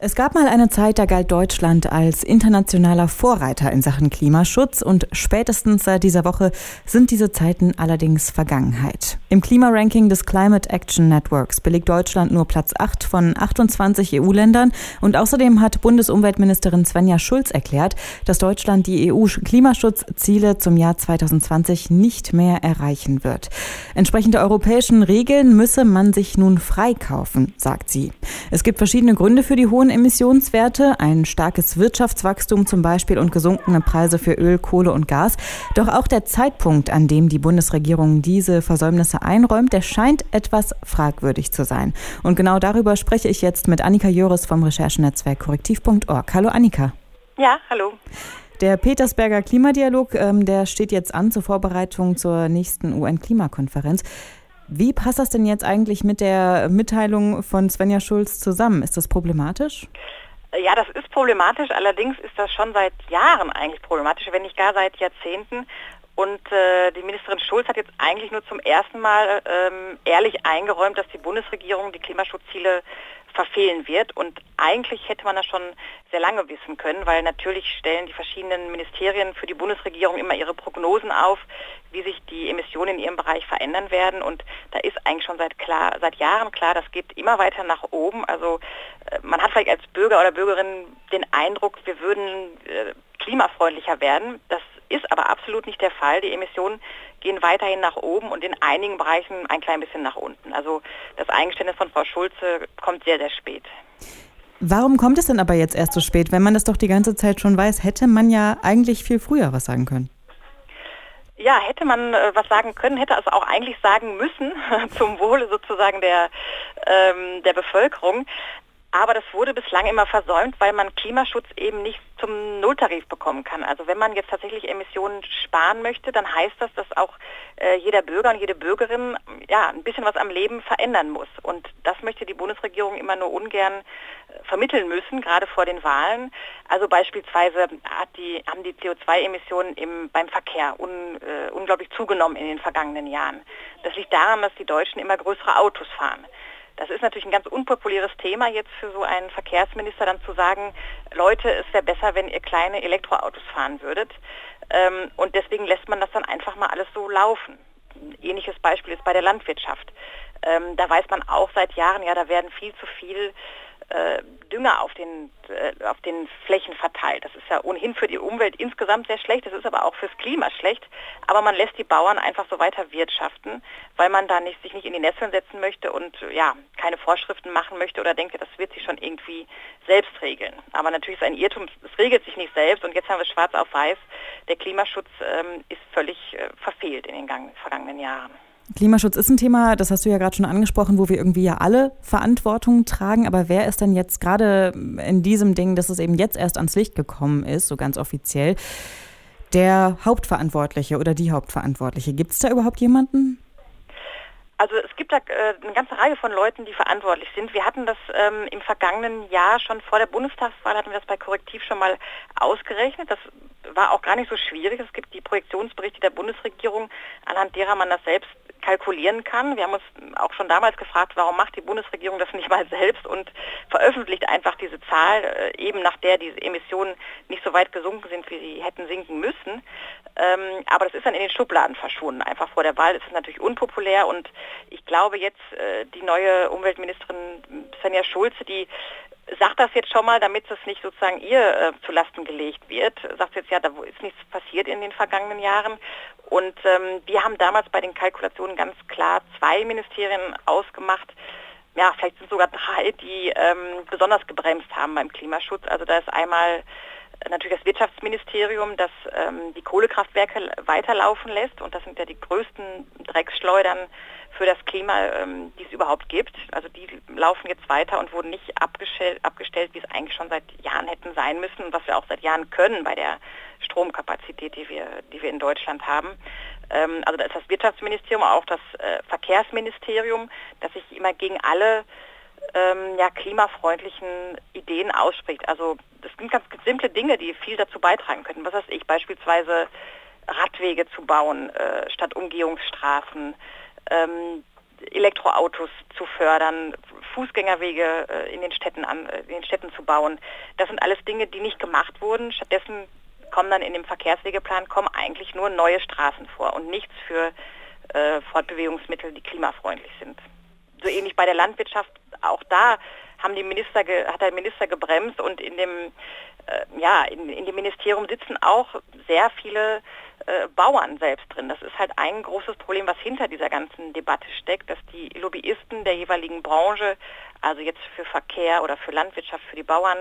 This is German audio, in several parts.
Es gab mal eine Zeit, da galt Deutschland als internationaler Vorreiter in Sachen Klimaschutz und spätestens seit dieser Woche sind diese Zeiten allerdings Vergangenheit. Im Klimaranking des Climate Action Networks belegt Deutschland nur Platz 8 von 28 EU-Ländern und außerdem hat Bundesumweltministerin Svenja Schulz erklärt, dass Deutschland die EU-Klimaschutzziele zum Jahr 2020 nicht mehr erreichen wird. Entsprechend der europäischen Regeln müsse man sich nun freikaufen, sagt sie. Es gibt verschiedene Gründe für die hohen hohen Emissionswerte, ein starkes Wirtschaftswachstum zum Beispiel und gesunkene Preise für Öl, Kohle und Gas. Doch auch der Zeitpunkt, an dem die Bundesregierung diese Versäumnisse einräumt, der scheint etwas fragwürdig zu sein. Und genau darüber spreche ich jetzt mit Annika Jöris vom Recherchenetzwerk korrektiv.org. Hallo Annika. Ja, hallo. Der Petersberger Klimadialog, ähm, der steht jetzt an zur Vorbereitung zur nächsten UN-Klimakonferenz. Wie passt das denn jetzt eigentlich mit der Mitteilung von Svenja Schulz zusammen? Ist das problematisch? Ja, das ist problematisch. Allerdings ist das schon seit Jahren eigentlich problematisch, wenn nicht gar seit Jahrzehnten. Und äh, die Ministerin Schulz hat jetzt eigentlich nur zum ersten Mal ähm, ehrlich eingeräumt, dass die Bundesregierung die Klimaschutzziele verfehlen wird. Und eigentlich hätte man das schon sehr lange wissen können, weil natürlich stellen die verschiedenen Ministerien für die Bundesregierung immer ihre Prognosen auf, wie sich die Emissionen in ihrem Bereich verändern werden. Und da ist eigentlich schon seit, klar, seit Jahren klar, das geht immer weiter nach oben. Also äh, man hat vielleicht als Bürger oder Bürgerin den Eindruck, wir würden äh, klimafreundlicher werden. Das ist aber absolut nicht der Fall. Die Emissionen gehen weiterhin nach oben und in einigen Bereichen ein klein bisschen nach unten. Also das Eingeständnis von Frau Schulze kommt sehr, sehr spät. Warum kommt es denn aber jetzt erst so spät? Wenn man das doch die ganze Zeit schon weiß, hätte man ja eigentlich viel früher was sagen können. Ja, hätte man äh, was sagen können, hätte also auch eigentlich sagen müssen, zum Wohle sozusagen der, ähm, der Bevölkerung. Aber das wurde bislang immer versäumt, weil man Klimaschutz eben nicht zum Nulltarif bekommen kann. Also wenn man jetzt tatsächlich Emissionen sparen möchte, dann heißt das, dass auch äh, jeder Bürger und jede Bürgerin ja ein bisschen was am Leben verändern muss. Und das möchte die Bundesregierung immer nur ungern äh, vermitteln müssen, gerade vor den Wahlen. Also beispielsweise die, haben die CO2-Emissionen beim Verkehr un, äh, unglaublich zugenommen in den vergangenen Jahren. Das liegt daran, dass die Deutschen immer größere Autos fahren. Das ist natürlich ein ganz unpopuläres Thema jetzt für so einen Verkehrsminister dann zu sagen, Leute, es wäre besser, wenn ihr kleine Elektroautos fahren würdet. Ähm, und deswegen lässt man das dann einfach mal alles so laufen. Ähnliches Beispiel ist bei der Landwirtschaft. Ähm, da weiß man auch seit Jahren, ja, da werden viel zu viel äh, Dünger auf den, äh, auf den Flächen verteilt. Das ist ja ohnehin für die Umwelt insgesamt sehr schlecht, das ist aber auch fürs Klima schlecht. Aber man lässt die Bauern einfach so weiter wirtschaften, weil man da nicht, sich nicht in die Nesseln setzen möchte und ja, keine Vorschriften machen möchte oder denkt, das wird sich schon irgendwie selbst regeln. Aber natürlich ist ein Irrtum, es regelt sich nicht selbst und jetzt haben wir schwarz auf weiß, der Klimaschutz ähm, ist völlig äh, verfehlt in den vergangenen Jahren. Klimaschutz ist ein Thema, das hast du ja gerade schon angesprochen, wo wir irgendwie ja alle Verantwortung tragen. Aber wer ist denn jetzt gerade in diesem Ding, dass es eben jetzt erst ans Licht gekommen ist, so ganz offiziell, der Hauptverantwortliche oder die Hauptverantwortliche? Gibt es da überhaupt jemanden? Also es gibt da äh, eine ganze Reihe von Leuten, die verantwortlich sind. Wir hatten das ähm, im vergangenen Jahr schon vor der Bundestagswahl, hatten wir das bei Korrektiv schon mal ausgerechnet. Das war auch gar nicht so schwierig. Es gibt die Projektionsberichte der Bundesregierung, anhand derer man das selbst kalkulieren kann. Wir haben uns auch schon damals gefragt, warum macht die Bundesregierung das nicht mal selbst und veröffentlicht einfach diese Zahl, äh, eben nach der diese Emissionen nicht so weit gesunken sind, wie sie hätten sinken müssen. Ähm, aber das ist dann in den Schubladen verschwunden. Einfach vor der Wahl ist es natürlich unpopulär und ich glaube jetzt äh, die neue Umweltministerin Svenja Schulze, die sagt das jetzt schon mal, damit es nicht sozusagen ihr äh, zu Lasten gelegt wird. Sagt jetzt ja, da ist nichts passiert in den vergangenen Jahren. Und ähm, wir haben damals bei den Kalkulationen ganz klar zwei Ministerien ausgemacht. Ja, vielleicht sind sogar drei, die ähm, besonders gebremst haben beim Klimaschutz. Also da ist einmal natürlich das Wirtschaftsministerium, das ähm, die Kohlekraftwerke weiterlaufen lässt. Und das sind ja die größten Drecksschleudern für das Klima, ähm, die es überhaupt gibt. Also die laufen jetzt weiter und wurden nicht abgestellt, abgestellt, wie es eigentlich schon seit Jahren hätten sein müssen und was wir auch seit Jahren können bei der Stromkapazität, die wir, die wir in Deutschland haben. Ähm, also da ist das Wirtschaftsministerium, auch das äh, Verkehrsministerium, das sich immer gegen alle ähm, ja, klimafreundlichen Ideen ausspricht. Also das sind ganz simple Dinge, die viel dazu beitragen könnten. Was weiß ich, beispielsweise Radwege zu bauen äh, statt Umgehungsstraßen, ähm, Elektroautos zu fördern, Fußgängerwege äh, in den Städten an, äh, in den Städten zu bauen. Das sind alles Dinge, die nicht gemacht wurden. Stattdessen kommen dann in dem Verkehrswegeplan kommen eigentlich nur neue Straßen vor und nichts für äh, Fortbewegungsmittel, die klimafreundlich sind. So ähnlich bei der Landwirtschaft, auch da haben die Minister hat der Minister gebremst und in dem äh, ja in, in, dem Ministerium sitzen auch sehr viele äh, Bauern selbst drin. Das ist halt ein großes Problem, was hinter dieser ganzen Debatte steckt, dass die Lobbyisten der jeweiligen Branche, also jetzt für Verkehr oder für Landwirtschaft, für die Bauern,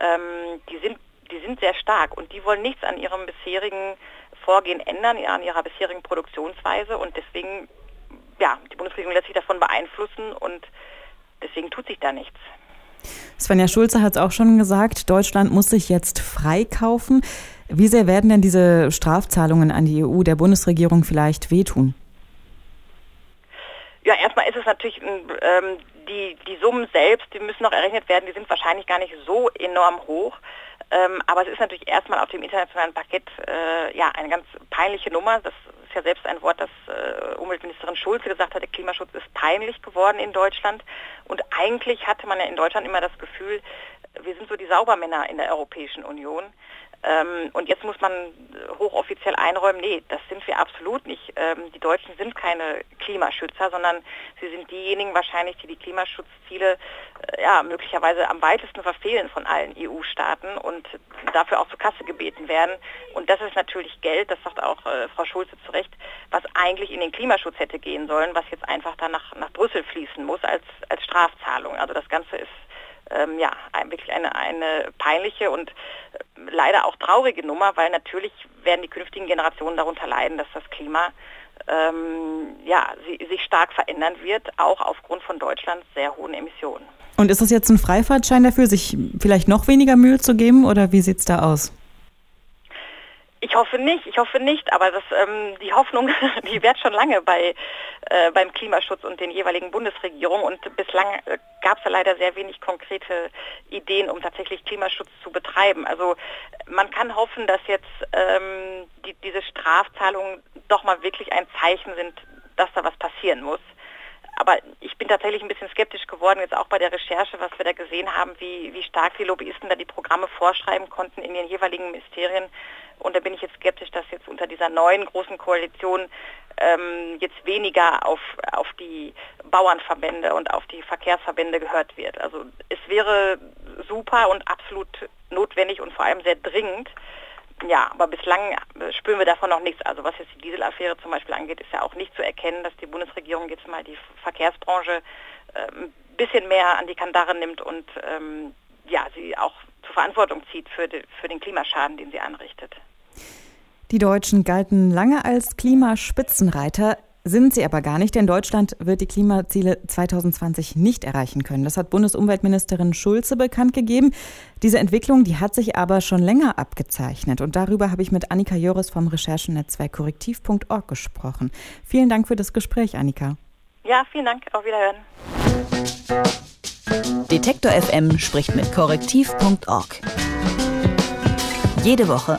ähm, die sind die sind sehr stark und die wollen nichts an ihrem bisherigen Vorgehen ändern, an ihrer bisherigen Produktionsweise und deswegen, ja, die Bundesregierung lässt sich davon beeinflussen und deswegen tut sich da nichts. Svenja Schulze hat es auch schon gesagt, Deutschland muss sich jetzt freikaufen. Wie sehr werden denn diese Strafzahlungen an die EU der Bundesregierung vielleicht wehtun? Ja, erstmal ist es natürlich, ähm, die, die Summen selbst, die müssen noch errechnet werden, die sind wahrscheinlich gar nicht so enorm hoch. Ähm, aber es ist natürlich erstmal auf dem internationalen Parkett äh, ja eine ganz peinliche Nummer. Das ist ja selbst ein Wort, das äh, Umweltministerin Schulze gesagt hat, der Klimaschutz ist peinlich geworden in Deutschland. Und eigentlich hatte man ja in Deutschland immer das Gefühl, wir sind so die Saubermänner in der Europäischen Union. Ähm, und jetzt muss man hochoffiziell einräumen, nee, das sind wir absolut nicht. Ähm, die Deutschen sind keine Klimaschützer, sondern sie sind diejenigen wahrscheinlich, die die Klimaschutzziele äh, ja, möglicherweise am weitesten verfehlen von allen EU-Staaten und dafür auch zur Kasse gebeten werden. Und das ist natürlich Geld, das sagt auch äh, Frau Schulze zu Recht, was eigentlich in den Klimaschutz hätte gehen sollen, was jetzt einfach dann nach, nach Brüssel fließen muss als, als Strafzahlung. Also das Ganze ist ähm, ja, wirklich eine, eine peinliche und leider auch traurige Nummer, weil natürlich werden die künftigen Generationen darunter leiden, dass das Klima ähm, ja, sie, sich stark verändern wird, auch aufgrund von Deutschlands sehr hohen Emissionen. Und ist das jetzt ein Freifahrtschein dafür, sich vielleicht noch weniger Mühe zu geben oder wie sieht es da aus? Ich hoffe nicht, ich hoffe nicht, aber das, ähm, die Hoffnung, die währt schon lange bei, äh, beim Klimaschutz und den jeweiligen Bundesregierungen und bislang äh, gab es ja leider sehr wenig konkrete Ideen, um tatsächlich Klimaschutz zu betreiben. Also man kann hoffen, dass jetzt ähm, die, diese Strafzahlungen doch mal wirklich ein Zeichen sind, dass da was passieren muss. Aber ich bin tatsächlich ein bisschen skeptisch geworden, jetzt auch bei der Recherche, was wir da gesehen haben, wie, wie stark die Lobbyisten da die Programme vorschreiben konnten in den jeweiligen Ministerien. Und da bin ich jetzt skeptisch, dass jetzt unter dieser neuen großen Koalition ähm, jetzt weniger auf, auf die Bauernverbände und auf die Verkehrsverbände gehört wird. Also es wäre super und absolut notwendig und vor allem sehr dringend, ja, aber bislang spüren wir davon noch nichts. Also was jetzt die Dieselaffäre zum Beispiel angeht, ist ja auch nicht zu erkennen, dass die Bundesregierung jetzt mal die Verkehrsbranche äh, ein bisschen mehr an die Kandare nimmt und ähm, ja, sie auch zur Verantwortung zieht für, die, für den Klimaschaden, den sie anrichtet. Die Deutschen galten lange als Klimaspitzenreiter. Sind sie aber gar nicht, denn Deutschland wird die Klimaziele 2020 nicht erreichen können. Das hat Bundesumweltministerin Schulze bekannt gegeben. Diese Entwicklung, die hat sich aber schon länger abgezeichnet. Und darüber habe ich mit Annika Joris vom Recherchenetzwerk korrektiv.org gesprochen. Vielen Dank für das Gespräch, Annika. Ja, vielen Dank. Auf Wiederhören. Detektor FM spricht mit korrektiv.org. Jede Woche